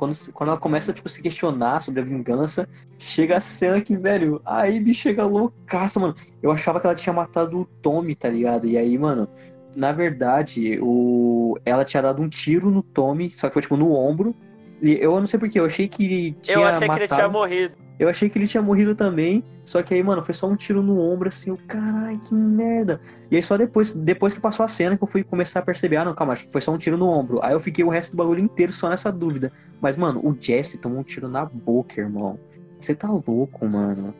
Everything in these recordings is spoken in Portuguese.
quando, quando ela começa, tipo, a se questionar sobre a vingança, chega a cena que, velho, a Abby chega loucaça, mano. Eu achava que ela tinha matado o Tommy, tá ligado? E aí, mano, na verdade, o... ela tinha dado um tiro no Tommy, só que foi, tipo, no ombro. E eu não sei porquê, eu achei que tinha Eu achei matado... que ele tinha morrido. Eu achei que ele tinha morrido também, só que aí, mano, foi só um tiro no ombro, assim, o caralho, que merda. E aí só depois, depois que passou a cena que eu fui começar a perceber, ah, não, calma, acho que foi só um tiro no ombro. Aí eu fiquei o resto do bagulho inteiro só nessa dúvida. Mas, mano, o Jesse tomou um tiro na boca, irmão. Você tá louco, mano.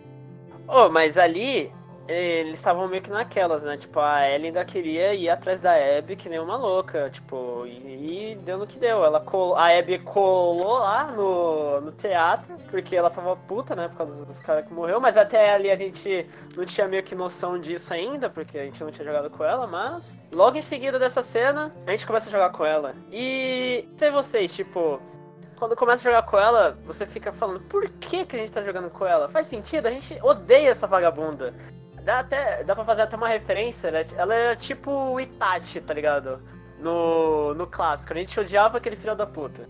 Oh, mas ali eles estavam meio que naquelas, né? Tipo, a Ellie ainda queria ir atrás da Abby que nem uma louca, tipo, e, e deu no que deu. Ela. A Abby colou lá no, no teatro, porque ela tava puta, né? Por causa dos caras que morreu, mas até ali a gente não tinha meio que noção disso ainda, porque a gente não tinha jogado com ela, mas logo em seguida dessa cena, a gente começa a jogar com ela. E sei vocês, tipo, quando começa a jogar com ela, você fica falando, por que, que a gente tá jogando com ela? Faz sentido? A gente odeia essa vagabunda. Dá, até, dá pra fazer até uma referência, né? Ela é tipo o Itachi, tá ligado? No, no clássico. A gente odiava aquele filho da puta.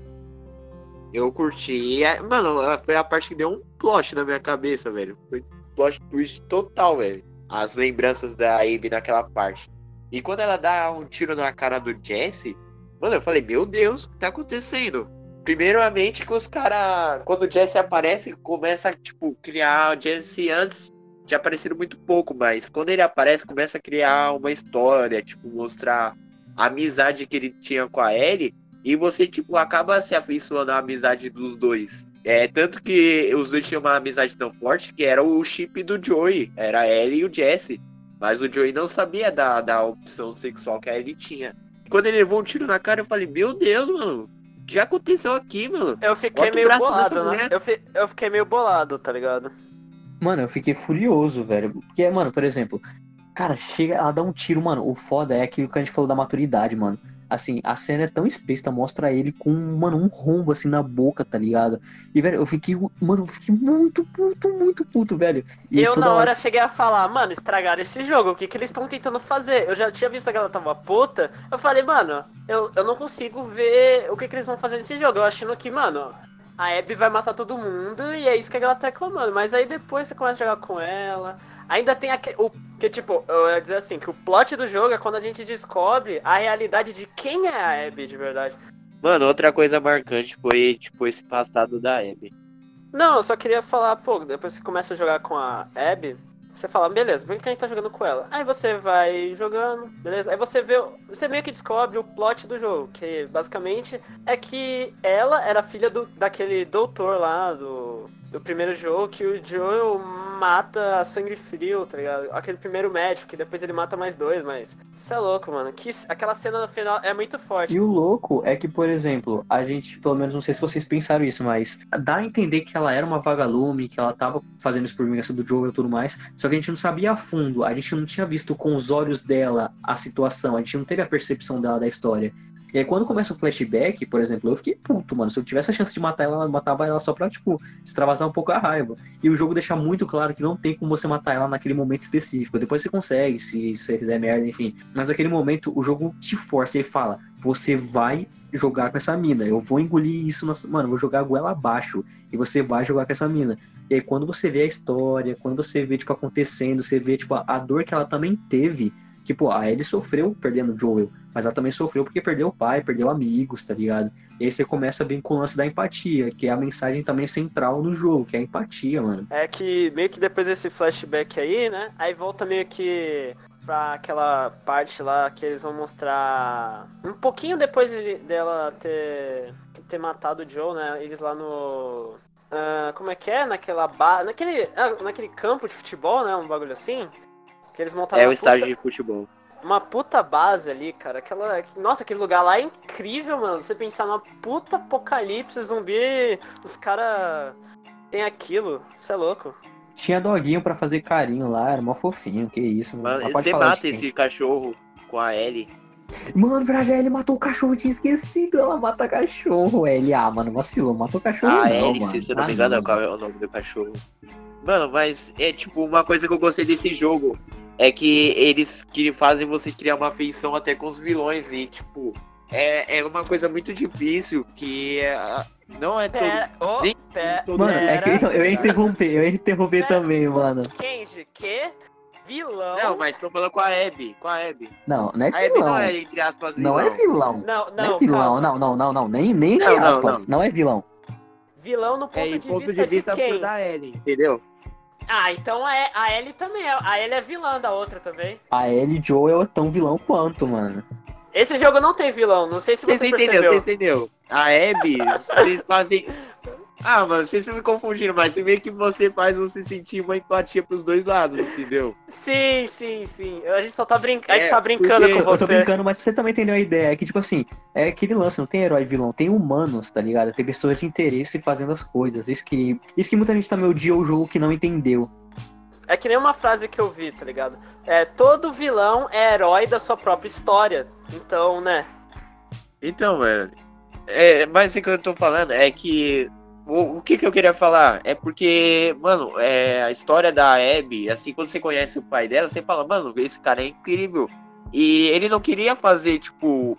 Eu curti. É- mano, foi a parte que deu um plot na minha cabeça, velho. Foi plot twist total, velho. As lembranças da Abby naquela parte. E quando ela dá um tiro na cara do Jesse, mano, eu falei, meu Deus, o que tá acontecendo? Primeiramente que os caras, quando o Jesse aparece, começa a, tipo, criar o Jesse antes tinha aparecido muito pouco, mas quando ele aparece, começa a criar uma história, tipo, mostrar a amizade que ele tinha com a Ellie, e você, tipo, acaba se afeiçoando à amizade dos dois. É, tanto que os dois tinham uma amizade tão forte que era o chip do Joey, era a Ellie e o Jesse. Mas o Joey não sabia da, da opção sexual que a Ellie tinha. Quando ele levou um tiro na cara, eu falei, meu Deus, mano, o que aconteceu aqui, mano? Eu fiquei Bota meio bolado, né? Eu, fi- eu fiquei meio bolado, tá ligado? Mano, eu fiquei furioso, velho. Porque, mano, por exemplo, cara, chega, ela dá um tiro, mano. O foda é aquilo que a gente falou da maturidade, mano. Assim, a cena é tão explícita, mostra ele com, mano, um rombo assim na boca, tá ligado? E, velho, eu fiquei, mano, eu fiquei muito puto, muito puto, velho. E eu, na hora, cheguei a falar, mano, estragaram esse jogo, o que, que eles estão tentando fazer? Eu já tinha visto que ela tava puta. Eu falei, mano, eu, eu não consigo ver o que, que eles vão fazer nesse jogo. Eu achando que, mano, a Abby vai matar todo mundo e é isso que ela tá reclamando. Mas aí depois você começa a jogar com ela. Ainda tem aquele. O, que tipo, eu ia dizer assim, que o plot do jogo é quando a gente descobre a realidade de quem é a Abby de verdade. Mano, outra coisa marcante foi, tipo, esse passado da Abby. Não, eu só queria falar, pô, depois que você começa a jogar com a Abby, você fala, beleza, por que a gente tá jogando com ela? Aí você vai jogando, beleza? Aí você vê, você meio que descobre o plot do jogo, que basicamente é que ela era filha do, daquele doutor lá do, do primeiro jogo, que o Joel mata a sangue frio, tá ligado? Aquele primeiro médico, que depois ele mata mais dois, mas isso é louco, mano. Que, aquela cena no final é muito forte. E o louco é que, por exemplo, a gente, pelo menos, não sei se vocês pensaram isso, mas dá a entender que ela era uma vagalume, que ela tava fazendo isso por vingança do Joel e tudo mais, só que a gente não sabia a fundo, a gente não tinha visto com os olhos dela a situação, a gente não teve a percepção dela da história. E aí quando começa o flashback, por exemplo, eu fiquei puto, mano. Se eu tivesse a chance de matar ela, eu matava ela só pra, tipo, extravasar um pouco a raiva. E o jogo deixa muito claro que não tem como você matar ela naquele momento específico. Depois você consegue, se você fizer merda, enfim. Mas naquele momento, o jogo te força, ele fala, você vai jogar com essa mina. Eu vou engolir isso, na... mano, vou jogar a goela abaixo. E você vai jogar com essa mina. E aí quando você vê a história, quando você vê, tipo, acontecendo, você vê, tipo, a dor que ela também teve. Tipo, a Ellie sofreu perdendo o Joel, mas ela também sofreu porque perdeu o pai, perdeu amigos, tá ligado? E aí você começa a vir com o lance da empatia, que é a mensagem também central no jogo, que é a empatia, mano. É que meio que depois desse flashback aí, né? Aí volta meio que pra aquela parte lá que eles vão mostrar. Um pouquinho depois de- dela ter, ter matado o Joe, né? Eles lá no. ah, como é que é? Naquela ba... naquele, ah, naquele campo de futebol, né? Um bagulho assim. Que eles montaram É o uma estágio puta- de futebol. Uma puta base ali, cara. Aquela. Nossa, aquele lugar lá é incrível, mano. Você pensar numa puta apocalipse zumbi, os caras tem aquilo. Isso é louco. Tinha doguinho pra fazer carinho lá, era mó fofinho, que isso, mano. Mano, Mas você mata gente. esse cachorro com a Ellie. Mano, verdade, ele matou o cachorro, eu tinha esquecido. Ela mata cachorro, ele. Ah, mano, vacilou, matou o cachorro. A não, Ellie, mano. se eu não Ah, me engano, é o nome do cachorro. Mano, mas é tipo, uma coisa que eu gostei desse jogo é que eles que fazem você criar uma afeição até com os vilões e, tipo, é, é uma coisa muito difícil que é, Não é todo. Pera, oh, nem pera, todo Mano, é que então, eu ia interromper, eu ia interromper Pera. também, mano. Kenji, que? Vilão? Não, mas tô falando com a Abby. Com a Abby. Não, não é A Abby vilão. não é, entre aspas, vilão. Não é vilão. Não, Não não, é vilão, não, não, não, não, nem, nem Não, entre não, aspas. não. Não é vilão. Vilão no ponto, É, de, ponto vista de vista de quem? da Ellie, entendeu? Ah, então é, a Ellie também é. A Ellie é vilã da outra também. A Ellie Joel é tão vilão quanto, mano. Esse jogo não tem vilão, não sei se Você você entendeu, percebeu. você entendeu? A Abby, vocês fazem. Ah, mano, vocês estão me confundindo, mas se meio que você faz você sentir uma empatia pros dois lados, entendeu? Sim, sim, sim. A gente só tá, brin... a gente É, tá brincando com Eu tô você. brincando, mas você também entendeu a ideia. É que, tipo assim, é aquele lance, não tem herói vilão, tem humanos, tá ligado? Tem pessoas de interesse fazendo as coisas. Isso que, isso que muita gente também odiou o jogo que não entendeu. É que nem uma frase que eu vi, tá ligado? É, todo vilão é herói da sua própria história. Então, né? Então, mano. É, mas o que eu tô falando é que. O, o que, que eu queria falar? É porque, mano, é, a história da Abby, assim, quando você conhece o pai dela, você fala, mano, esse cara é incrível. E ele não queria fazer, tipo.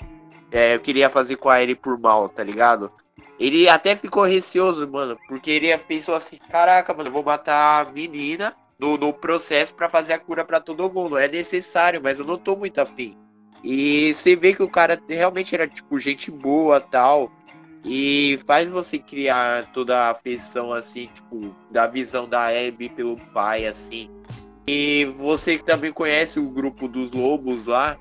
É, queria fazer com a Ellie por mal, tá ligado? Ele até ficou receoso, mano, porque ele pensou assim: caraca, mano, vou matar a menina no, no processo pra fazer a cura pra todo mundo. É necessário, mas eu não tô muito afim. E você vê que o cara realmente era, tipo, gente boa tal. E faz você criar toda a afeição, assim, tipo, da visão da Abby pelo pai, assim. E você que também conhece o grupo dos lobos lá.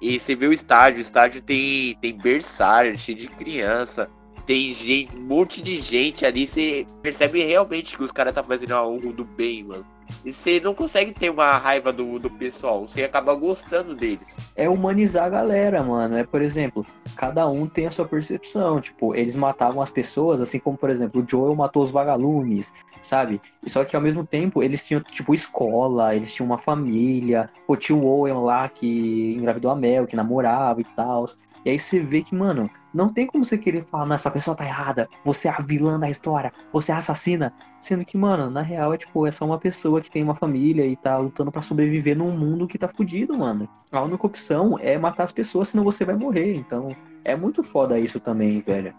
E você vê o estádio. O estádio tem, tem berçário, cheio de criança. Tem gente, um monte de gente ali. Você percebe realmente que os caras tá fazendo algo do bem, mano. E você não consegue ter uma raiva do, do pessoal. Você acaba gostando deles. É humanizar a galera, mano. É, por exemplo, cada um tem a sua percepção. Tipo, eles matavam as pessoas, assim como, por exemplo, o Joel matou os vagalumes, sabe? Só que ao mesmo tempo eles tinham, tipo, escola, eles tinham uma família. Pô, tinha o Owen lá que engravidou a Mel, que namorava e tal. E aí você vê que, mano, não tem como você querer falar, não, essa pessoa tá errada, você é a vilã da história, você é assassina. Sendo que, mano, na real é tipo, é só uma pessoa que tem uma família e tá lutando pra sobreviver num mundo que tá fudido, mano. A única opção é matar as pessoas, senão você vai morrer. Então, é muito foda isso também, velho.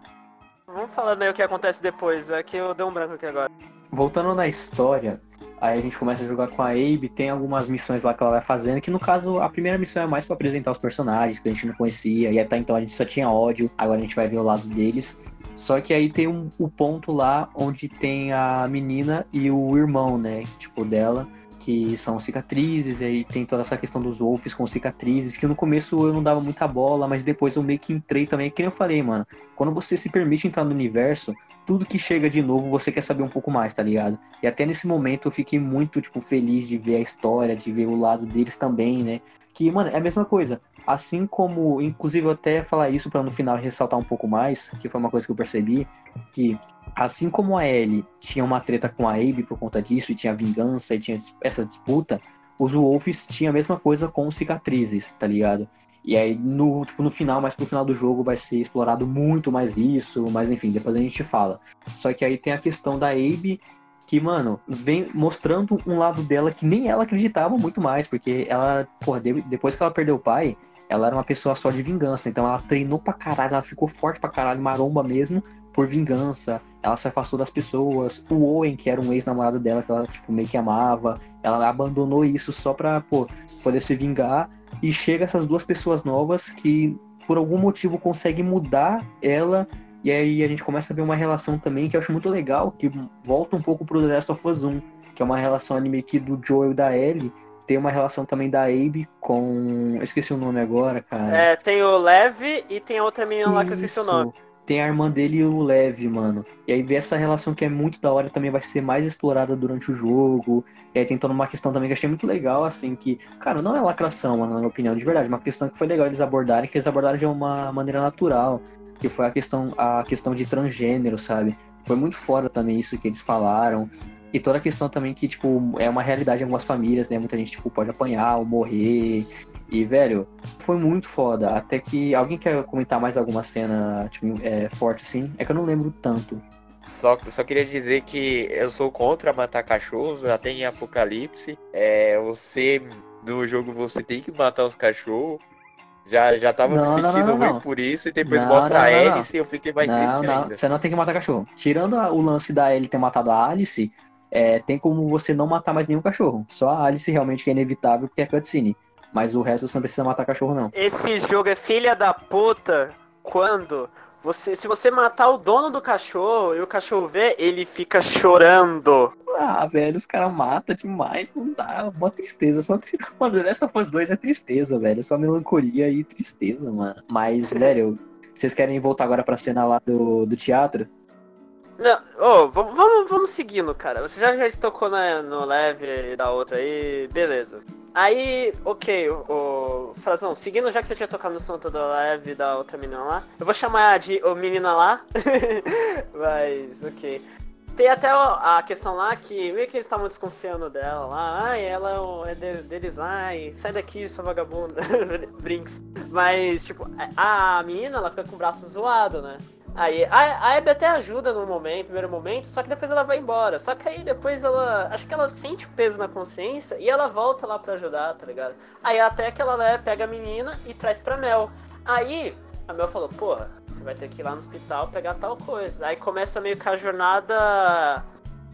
Vamos falando aí o que acontece depois. É que eu dei um branco aqui agora. Voltando na história, aí a gente começa a jogar com a Abe, tem algumas missões lá que ela vai fazendo, que no caso a primeira missão é mais pra apresentar os personagens que a gente não conhecia, e até então a gente só tinha ódio, agora a gente vai ver o lado deles. Só que aí tem um, o ponto lá onde tem a menina e o irmão, né? Tipo, dela, que são cicatrizes, e aí tem toda essa questão dos wolves com cicatrizes, que no começo eu não dava muita bola, mas depois eu meio que entrei também, que nem eu falei, mano. Quando você se permite entrar no universo, tudo que chega de novo você quer saber um pouco mais, tá ligado? E até nesse momento eu fiquei muito, tipo, feliz de ver a história, de ver o lado deles também, né? Que, mano, é a mesma coisa. Assim como, inclusive, eu até falar isso pra no final ressaltar um pouco mais, que foi uma coisa que eu percebi, que assim como a Ellie tinha uma treta com a Abe por conta disso, e tinha vingança, e tinha essa disputa, os Wolves tinham a mesma coisa com cicatrizes, tá ligado? E aí, no, tipo, no final, mais pro final do jogo, vai ser explorado muito mais isso, mas enfim, depois a gente fala. Só que aí tem a questão da Abe, que, mano, vem mostrando um lado dela que nem ela acreditava muito mais, porque ela, porra, de- depois que ela perdeu o pai, ela era uma pessoa só de vingança, então ela treinou pra caralho, ela ficou forte pra caralho, maromba mesmo, por vingança, ela se afastou das pessoas, o Owen, que era um ex-namorado dela, que ela, tipo, meio que amava, ela abandonou isso só pra, pô, poder se vingar, e chega essas duas pessoas novas que, por algum motivo, conseguem mudar ela. E aí a gente começa a ver uma relação também que eu acho muito legal, que volta um pouco pro The Last of Us 1, que é uma relação ali meio que do Joel e da Ellie. Tem uma relação também da Abe com. Eu esqueci o nome agora, cara. É, tem o Leve e tem a outra menina lá que eu esqueci o Isso. nome. Tem a irmã dele e o Lev, mano. E aí ver essa relação que é muito da hora também vai ser mais explorada durante o jogo. E aí tem toda uma questão também que eu achei muito legal, assim, que, cara, não é lacração, mano, na minha opinião, de verdade. Uma questão que foi legal eles abordarem, que eles abordaram de uma maneira natural. Que foi a questão, a questão de transgênero, sabe? Foi muito fora também isso que eles falaram. E toda a questão também que, tipo, é uma realidade em algumas famílias, né? Muita gente, tipo, pode apanhar ou morrer. E, velho, foi muito foda. Até que. Alguém quer comentar mais alguma cena, tipo, é, forte assim? É que eu não lembro tanto. Só, só queria dizer que eu sou contra matar cachorros, até em Apocalipse. É, você, no jogo, você tem que matar os cachorros. Já, já tava Não, me sentindo não, não, ruim por isso, e depois mostra a. Alice e eu fiquei mais triste não, ainda. você não tem que matar cachorro. Tirando a- o lance da Ellie ter matado a Alice, é, tem como você não matar mais nenhum cachorro. Só a Alice realmente que é inevitável porque é cutscene. Mas o resto você não precisa matar cachorro, não. Esse jogo é filha da puta quando você, se você matar o dono do cachorro e o cachorro vê, ele fica chorando. Ah, velho, os caras matam demais, não dá. Uma tristeza. Só tri... Mano, The Last of Us 2 é tristeza, velho. É só melancolia e tristeza, mano. Mas, velho, vocês querem voltar agora pra cena lá do, do teatro? Não, ô, vamos, vamos, vamos seguindo, cara. Você já, já tocou na, no leve da outra aí, beleza. Aí, ok, o, o Frazão, seguindo já que você tinha tocado no som da leve da outra menina lá, eu vou chamar de o menina lá, mas ok. Tem até a questão lá que meio que eles estavam desconfiando dela lá, ai, ela é é de- deles lá, e sai daqui, sua vagabunda, brinks. Mas, tipo, a menina, ela fica com o braço zoado, né? Aí a, a Abby até ajuda no momento, primeiro momento, só que depois ela vai embora. Só que aí depois ela. Acho que ela sente o peso na consciência e ela volta lá pra ajudar, tá ligado? Aí até que ela né, pega a menina e traz pra Mel. Aí a Mel falou, porra, você vai ter que ir lá no hospital pegar tal coisa. Aí começa meio que a jornada.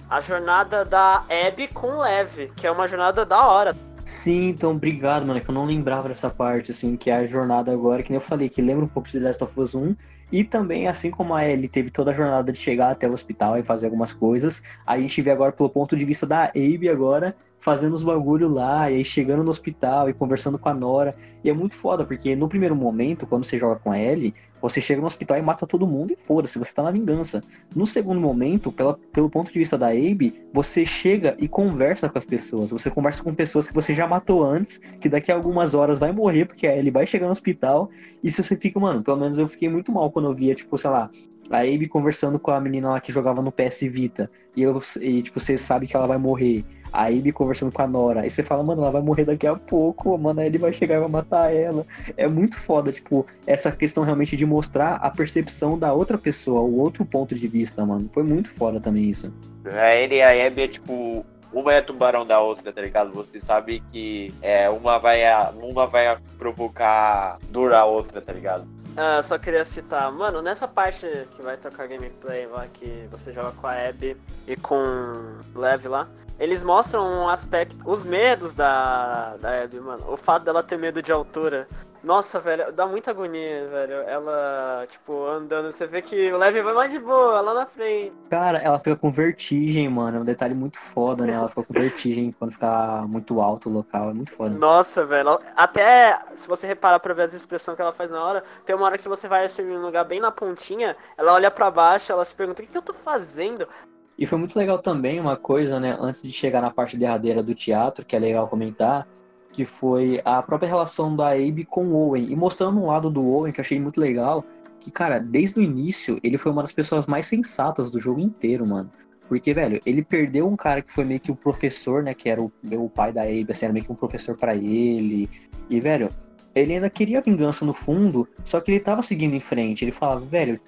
A jornada da Abby com Lev, que é uma jornada da hora. Sim, então obrigado, mano. é Que eu não lembrava dessa parte, assim, que é a jornada agora, que nem eu falei, que lembra um pouco de The Last of Us 1. E também, assim como a Ellie teve toda a jornada de chegar até o hospital e fazer algumas coisas, a gente vê agora pelo ponto de vista da Abe agora fazendo os bagulho lá, e aí chegando no hospital e conversando com a Nora. E é muito foda, porque no primeiro momento, quando você joga com a Ellie, você chega no hospital e mata todo mundo e foda-se, você tá na vingança. No segundo momento, pela, pelo ponto de vista da Abe, você chega e conversa com as pessoas. Você conversa com pessoas que você já matou antes, que daqui a algumas horas vai morrer, porque a Ellie vai chegar no hospital. E se você fica, mano, pelo menos eu fiquei muito mal quando eu via, tipo, sei lá, a Abe conversando com a menina lá que jogava no PS Vita. E, eu, e tipo, você sabe que ela vai morrer. A Abe conversando com a Nora. Aí você fala, mano, ela vai morrer daqui a pouco, mano, ele vai chegar e vai matar ela. É muito foda, tipo, essa questão realmente de mostrar a percepção da outra pessoa, o outro ponto de vista, mano. Foi muito foda também isso. A ele e a Abby é tipo. Uma é tubarão da outra, tá ligado? Você sabe que é, uma, vai uma vai provocar dor à outra, tá ligado? Ah, só queria citar, mano, nessa parte que vai tocar gameplay lá, que você joga com a Abby e com Lev lá, eles mostram um aspecto, os medos da, da Abby, mano. O fato dela ter medo de altura. Nossa, velho, dá muita agonia, velho. Ela, tipo, andando, você vê que o Lev vai mais de boa, lá na frente. Cara, ela fica com vertigem, mano. É um detalhe muito foda, né? Ela fica com vertigem quando fica muito alto o local. É muito foda. Nossa, velho. Até se você reparar pra ver as expressões que ela faz na hora, tem uma hora que se você vai assumir um lugar bem na pontinha, ela olha pra baixo, ela se pergunta: o que, que eu tô fazendo? E foi muito legal também uma coisa, né? Antes de chegar na parte derradeira do teatro, que é legal comentar, que foi a própria relação da Abe com o Owen. E mostrando um lado do Owen que eu achei muito legal, que, cara, desde o início, ele foi uma das pessoas mais sensatas do jogo inteiro, mano. Porque, velho, ele perdeu um cara que foi meio que o professor, né? Que era o, pai da Abe, assim, era meio que um professor pra ele. E, velho, ele ainda queria vingança no fundo, só que ele tava seguindo em frente. Ele falava, velho,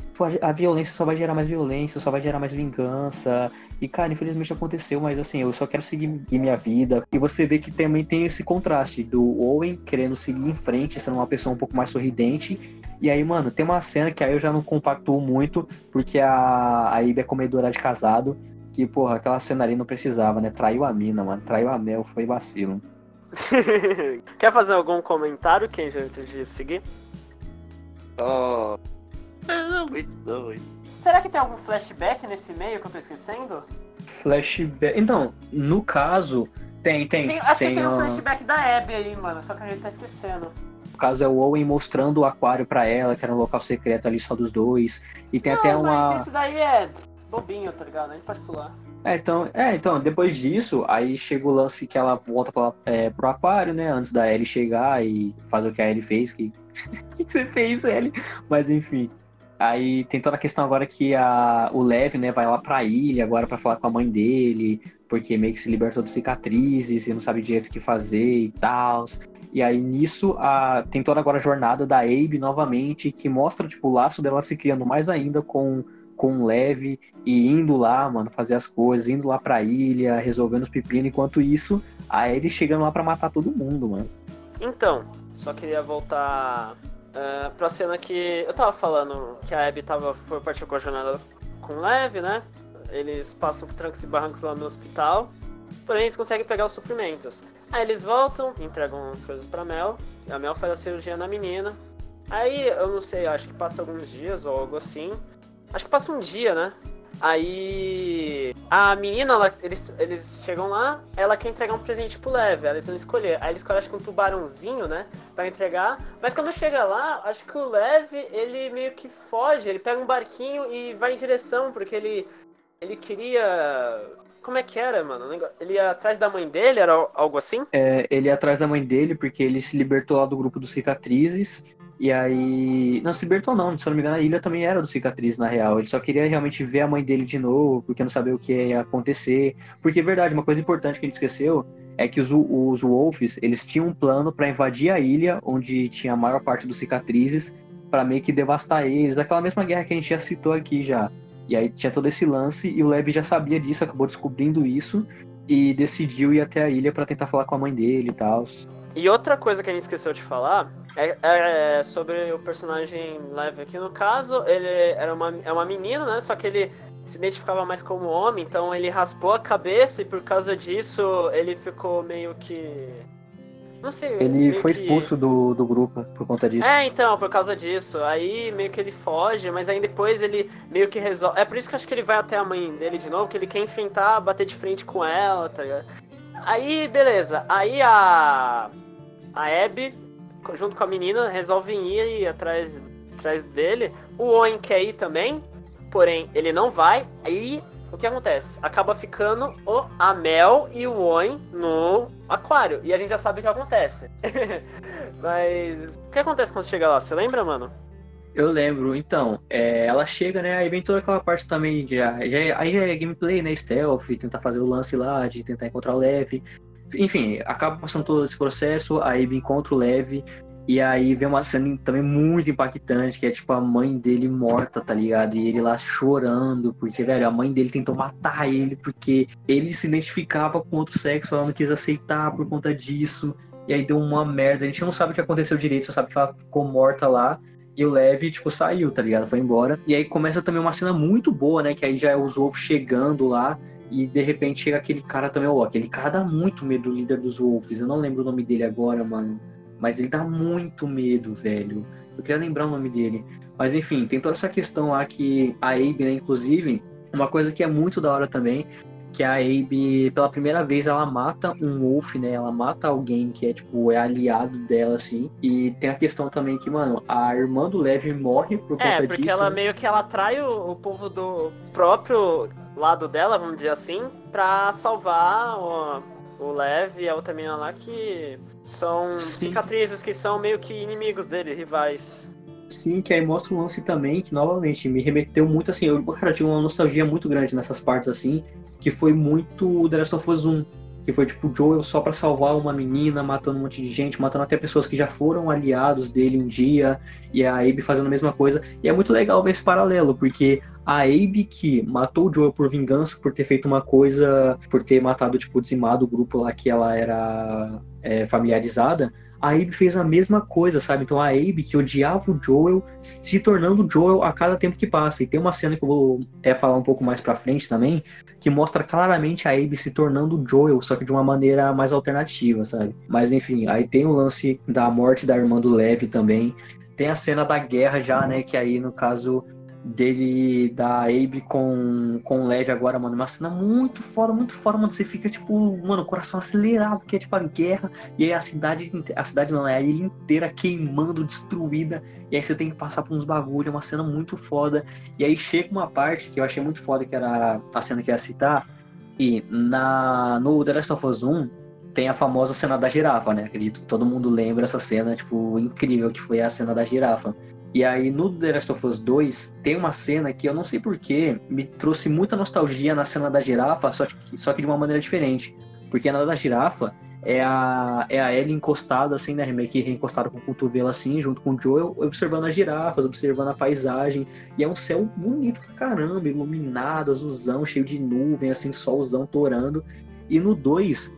a violência só vai gerar mais violência, só vai gerar mais vingança. E, cara, infelizmente aconteceu, mas assim, eu só quero seguir minha vida. E você vê que também tem esse contraste do Owen querendo seguir em frente, sendo uma pessoa um pouco mais sorridente. E aí, mano, tem uma cena que aí eu já não compactuo muito, porque a, a Abe é comedora de casado. Que, porra, aquela cena ali não precisava, né? Traiu a mina, mano. Traiu a Mel, foi vacilo. Quer fazer algum comentário, Kenji, antes de seguir? Oh. Não, muito não, muito. Será que tem algum flashback nesse meio que eu tô esquecendo? Flashback. Então, no caso, tem, tem. Tem- acho que tem um flashback da Abby aí, mano, só que a gente tá esquecendo. No caso é o Owen mostrando o aquário pra ela, que era um local secreto ali só dos dois. E tem Não, até uma. mas isso daí é bobinho, tá ligado? A gente pode pular. É então, é, então, depois disso, aí chega o lance que ela volta pra, é, pro aquário, né? Antes da Ellie chegar e fazer o que a Ellie fez. Que... Que, que você fez, Ellie? Mas enfim. Aí tem toda a questão agora que a, o Lev, né, vai lá pra ilha agora pra falar com a mãe dele, porque meio que se libertou de cicatrizes e não sabe direito o que fazer e tal. E aí nisso a, tem toda agora a jornada da Abe novamente, que mostra tipo, o laço dela se criando mais ainda com, com o Lev e indo lá, mano, fazer as coisas, indo lá pra ilha, resolvendo os pepinos, enquanto isso, a Ellie chegando lá pra matar todo mundo, mano. Então, só queria voltar uh, pra cena que eu tava falando que a Abby tava, foi partir com a jornada com leve, né? Eles passam por trancos e barrancos lá no hospital, porém eles conseguem pegar os suprimentos. Aí eles voltam, entregam as coisas pra Mel, a Mel faz a cirurgia na menina. Aí eu não sei, acho que passa alguns dias ou algo assim. Acho que passa um dia, né? Aí a menina, ela, eles, eles chegam lá, ela quer entregar um presente pro Leve, eles vão escolher. Aí eles escolhem acho que um tubarãozinho, né? Pra entregar. Mas quando chega lá, acho que o Leve, ele meio que foge, ele pega um barquinho e vai em direção, porque ele. Ele queria. Como é que era, mano? Ele ia atrás da mãe dele, era algo assim? É, ele ia atrás da mãe dele, porque ele se libertou lá do grupo dos cicatrizes. E aí. Não, se libertou não, se eu não me engano, a ilha também era do cicatriz, na real. Ele só queria realmente ver a mãe dele de novo, porque não sabia o que ia acontecer. Porque, é verdade, uma coisa importante que gente esqueceu é que os, os Wolves, eles tinham um plano para invadir a ilha, onde tinha a maior parte dos cicatrizes, para meio que devastar eles. Aquela mesma guerra que a gente já citou aqui já. E aí tinha todo esse lance, e o Levi já sabia disso, acabou descobrindo isso, e decidiu ir até a ilha para tentar falar com a mãe dele e tal. E outra coisa que a gente esqueceu de falar é, é, sobre o personagem Lev aqui. No caso, ele era uma, é uma menina, né? Só que ele se identificava mais como homem, então ele raspou a cabeça e por causa disso ele ficou meio que. Não sei. Ele foi que... expulso do, do grupo por conta disso. É, então, por causa disso. Aí meio que ele foge, mas aí depois ele meio que resolve. É por isso que eu acho que ele vai até a mãe dele de novo, que ele quer enfrentar, bater de frente com ela, tá ligado? Aí, beleza. Aí a. A Abby, junto com a menina, resolvem ir atrás, atrás dele. O Owen quer ir também, porém ele não vai. Aí o que acontece? Acaba ficando o Amel e o Owen no aquário. E a gente já sabe o que acontece. Mas o que acontece quando chega lá? Você lembra, mano? Eu lembro, então, é, ela chega, né? Aí vem toda aquela parte também de. Já, já, aí já é gameplay, né? Stealth, tentar fazer o lance lá, de tentar encontrar o Leve. Enfim, acaba passando todo esse processo, aí encontra o Leve. E aí vem uma cena também muito impactante, que é tipo a mãe dele morta, tá ligado? E ele lá chorando, porque, velho, a mãe dele tentou matar ele, porque ele se identificava com outro sexo, ela não quis aceitar por conta disso. E aí deu uma merda. A gente não sabe o que aconteceu direito, só sabe que ela ficou morta lá. E o Levi, tipo, saiu, tá ligado? Foi embora. E aí começa também uma cena muito boa, né? Que aí já é os Wolves chegando lá. E de repente chega aquele cara também, ó, aquele cara dá muito medo, o líder dos Wolves. Eu não lembro o nome dele agora, mano. Mas ele dá muito medo, velho. Eu queria lembrar o nome dele. Mas enfim, tem toda essa questão lá que a Abe, né, inclusive, uma coisa que é muito da hora também que a Abe, pela primeira vez, ela mata um Wolf, né? Ela mata alguém que é, tipo, é aliado dela, assim. E tem a questão também que, mano, a irmã do Levi morre por conta disso. É, porque ela né? meio que ela atrai o, o, povo do próprio lado dela, vamos dizer assim, pra salvar o, o Lev e a outra menina lá que são Sim. cicatrizes que são meio que inimigos dele, rivais. Sim, que aí mostra um lance também que, novamente, me remeteu muito assim. Eu, cara, tinha uma nostalgia muito grande nessas partes assim, que foi muito The Last of Us 1. Que foi tipo Joel só para salvar uma menina, matando um monte de gente, matando até pessoas que já foram aliados dele um dia, e a Abe fazendo a mesma coisa. E é muito legal ver esse paralelo, porque a Abe que matou o Joel por vingança, por ter feito uma coisa, por ter matado, tipo, dizimado o grupo lá que ela era é, familiarizada, a Abe fez a mesma coisa, sabe? Então a Abe que odiava o Joel, se tornando Joel a cada tempo que passa. E tem uma cena que eu vou é, falar um pouco mais pra frente também, que mostra claramente a Abe se tornando Joel, só que de uma maneira mais alternativa, sabe? Mas enfim, aí tem o lance da morte da irmã do Levi também. Tem a cena da guerra já, né? Que aí, no caso, dele, da Abe com, com o Lev agora, mano. Uma cena muito foda, muito foda, mano. Você fica, tipo, mano, coração acelerado, porque é tipo a guerra, e aí a cidade, a cidade não, é a ilha inteira queimando, destruída, e aí você tem que passar por uns bagulho, é uma cena muito foda. E aí chega uma parte que eu achei muito foda, que era a cena que ia citar, e na, no The Last of Us 1, tem a famosa cena da girafa, né? Acredito que todo mundo lembra essa cena, tipo, incrível que foi a cena da girafa. E aí no The Last of Us 2 tem uma cena que eu não sei porquê me trouxe muita nostalgia na cena da girafa, só que, só que de uma maneira diferente. Porque na da girafa é a, é a Ellie encostada assim, né? Meio que encostada com o cotovelo assim, junto com o Joel, observando as girafas, observando a paisagem. E é um céu bonito pra caramba, iluminado, azulzão, cheio de nuvem, assim, solzão torando. E no 2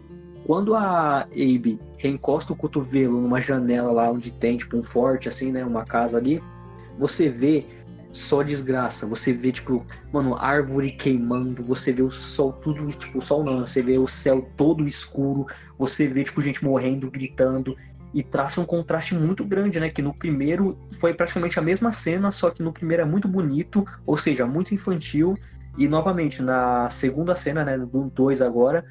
quando a Abe reencosta o cotovelo numa janela lá onde tem, tipo, um forte, assim, né? Uma casa ali, você vê só desgraça. Você vê, tipo, mano, árvore queimando, você vê o sol tudo, tipo, o sol não, você vê o céu todo escuro, você vê, tipo, gente morrendo, gritando, e traça um contraste muito grande, né? Que no primeiro foi praticamente a mesma cena, só que no primeiro é muito bonito, ou seja, muito infantil, e novamente, na segunda cena, né, do 2 agora,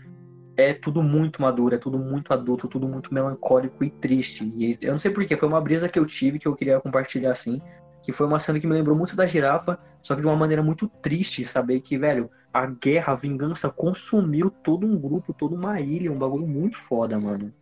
é tudo muito maduro, é tudo muito adulto, tudo muito melancólico e triste. E eu não sei porquê, foi uma brisa que eu tive que eu queria compartilhar assim que foi uma cena que me lembrou muito da girafa, só que de uma maneira muito triste, saber que, velho, a guerra, a vingança consumiu todo um grupo, toda uma ilha, um bagulho muito foda, mano.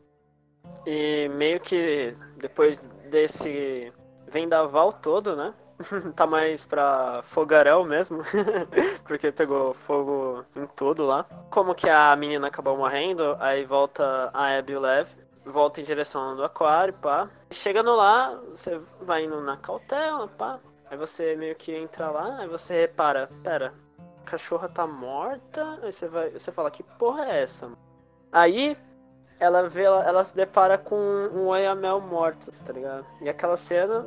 E meio que depois desse vendaval todo, né? tá mais pra fogaréu mesmo, porque pegou fogo em tudo lá. Como que a menina acabou morrendo, aí volta a Abby Lev volta em direção do aquário, pá. Chegando lá, você vai indo na cautela, pá. Aí você meio que entra lá, aí você repara, pera, a cachorra tá morta. Aí você vai, você fala, que porra é essa? Aí ela vê, ela, ela se depara com um Oyamel morto, tá ligado? E aquela cena.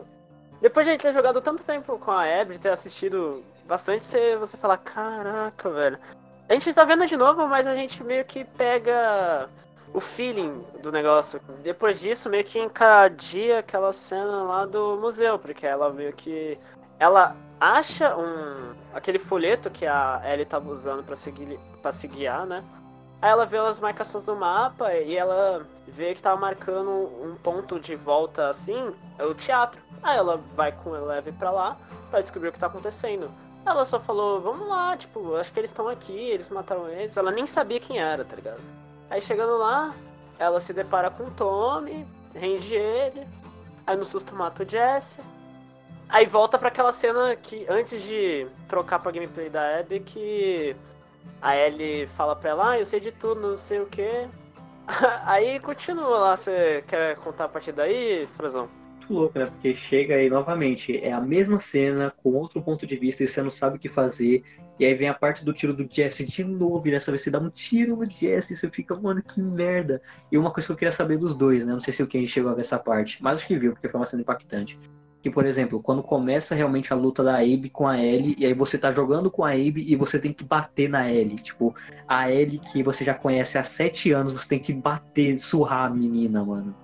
Depois de ter jogado tanto tempo com a Abby, de ter assistido bastante, você, você fala, caraca, velho. A gente tá vendo de novo, mas a gente meio que pega o feeling do negócio. Depois disso, meio que encadia aquela cena lá do museu, porque ela meio que. Ela acha um. aquele folheto que a Ellie tava usando para seguir para se guiar, né? Aí ela vê as marcações do mapa e ela vê que tava marcando um ponto de volta assim, é o teatro. Aí ela vai com o Eleve pra lá para descobrir o que tá acontecendo. Ela só falou, vamos lá, tipo, acho que eles estão aqui, eles mataram eles. Ela nem sabia quem era, tá ligado? Aí chegando lá, ela se depara com o Tommy, rende ele, aí no susto mata o Jesse. Aí volta para aquela cena que, antes de trocar pra gameplay da Abby, que a Ellie fala pra ela, ah, eu sei de tudo, não sei o que. aí continua lá, você quer contar a partir daí, Frazão? Muito louco, né? Porque chega aí novamente, é a mesma cena, com outro ponto de vista, e você não sabe o que fazer. E aí vem a parte do tiro do Jesse de novo, e dessa vez você dá um tiro no Jesse e você fica, mano, que merda. E uma coisa que eu queria saber dos dois, né? Não sei se o Ken chegou a ver essa parte, mas acho que viu, porque foi uma cena impactante. Que, por exemplo, quando começa realmente a luta da Abe com a Ellie, e aí você tá jogando com a Abe e você tem que bater na Ellie. Tipo, a Ellie que você já conhece há sete anos, você tem que bater, surrar a menina, mano.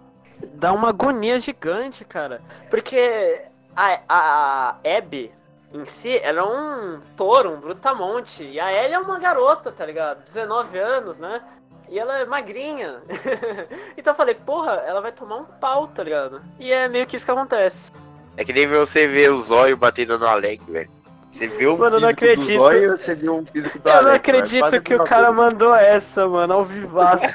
Dá uma agonia gigante, cara. Porque a, a, a Abby, em si, ela é um touro, um brutamonte. E a Ellie é uma garota, tá ligado? 19 anos, né? E ela é magrinha. então eu falei, porra, ela vai tomar um pau, tá ligado? E é meio que isso que acontece. É que nem você vê o zóio batendo no Alec, velho. Você viu mano, um físico do zóio você viu um físico do eu Alec. Eu não acredito que o cara coisa. mandou essa, mano, ao vivaço.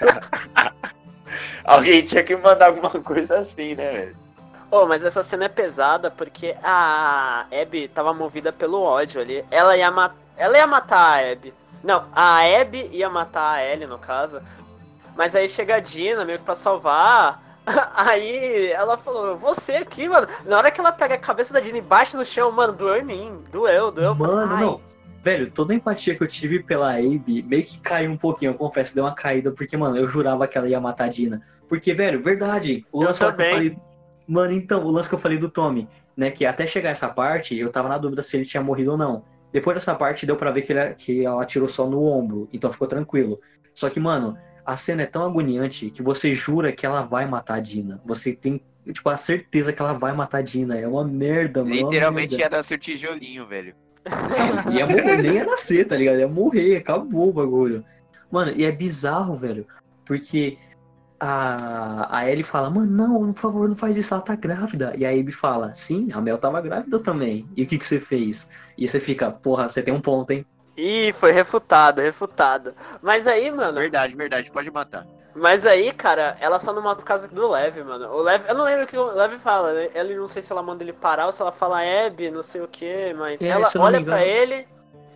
Alguém tinha que mandar alguma coisa assim, né, velho? Oh, mas essa cena é pesada porque a Abby tava movida pelo ódio ali. Ela ia, ma ela ia matar a Abby. Não, a Abby ia matar a Ellie, no caso. Mas aí chega a Dina meio que pra salvar. Aí ela falou, você aqui, mano. Na hora que ela pega a cabeça da Dina e bate no chão, mano, doeu em mim. Doeu, doeu. Mano, não. Velho, toda a empatia que eu tive pela Abby meio que caiu um pouquinho, eu confesso, deu uma caída, porque, mano, eu jurava que ela ia matar a Dina. Porque, velho, verdade, o lance que eu falei. Mano, então, o lance que eu falei do Tommy, né? Que até chegar essa parte, eu tava na dúvida se ele tinha morrido ou não. Depois dessa parte, deu para ver que, ele, que ela atirou só no ombro, então ficou tranquilo. Só que, mano, a cena é tão agoniante que você jura que ela vai matar a Dina. Você tem, tipo, a certeza que ela vai matar a Dina. É uma merda, mano. É Literalmente ia dar seu tijolinho, velho. ia morrer, nem ia nascer, tá ligado? Ia morrer, acabou o bagulho. Mano, e é bizarro, velho. Porque a, a Ellie fala, mano, não, por favor, não faz isso, ela tá grávida. E a Abby fala, sim, a Mel tava grávida também. E o que que você fez? E você fica, porra, você tem um ponto, hein? Ih, foi refutado, refutado. Mas aí, mano. Verdade, verdade, pode matar. Mas aí, cara, ela só não mata por causa do Leve, mano. O Leve, eu não lembro o que o Leve fala, né? Ele não sei se ela manda ele parar ou se ela fala Abby, não sei o que, mas é, ela olha para ele.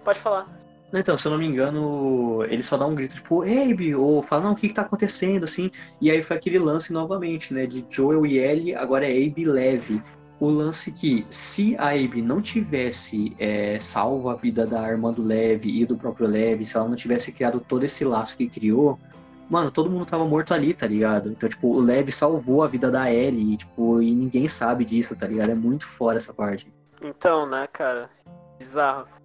Pode falar. Então, se eu não me engano, ele só dá um grito, tipo, Abe, ou fala, não, o que que tá acontecendo, assim, e aí foi aquele lance novamente, né, de Joel e Ellie, agora é Abe leve. O lance que, se a Abe não tivesse é, salvo a vida da irmã do Leve e do próprio Leve, se ela não tivesse criado todo esse laço que criou, mano, todo mundo tava morto ali, tá ligado? Então, tipo, o Lev salvou a vida da Ellie, tipo, e ninguém sabe disso, tá ligado? É muito fora essa parte. Então, né, cara? Bizarro.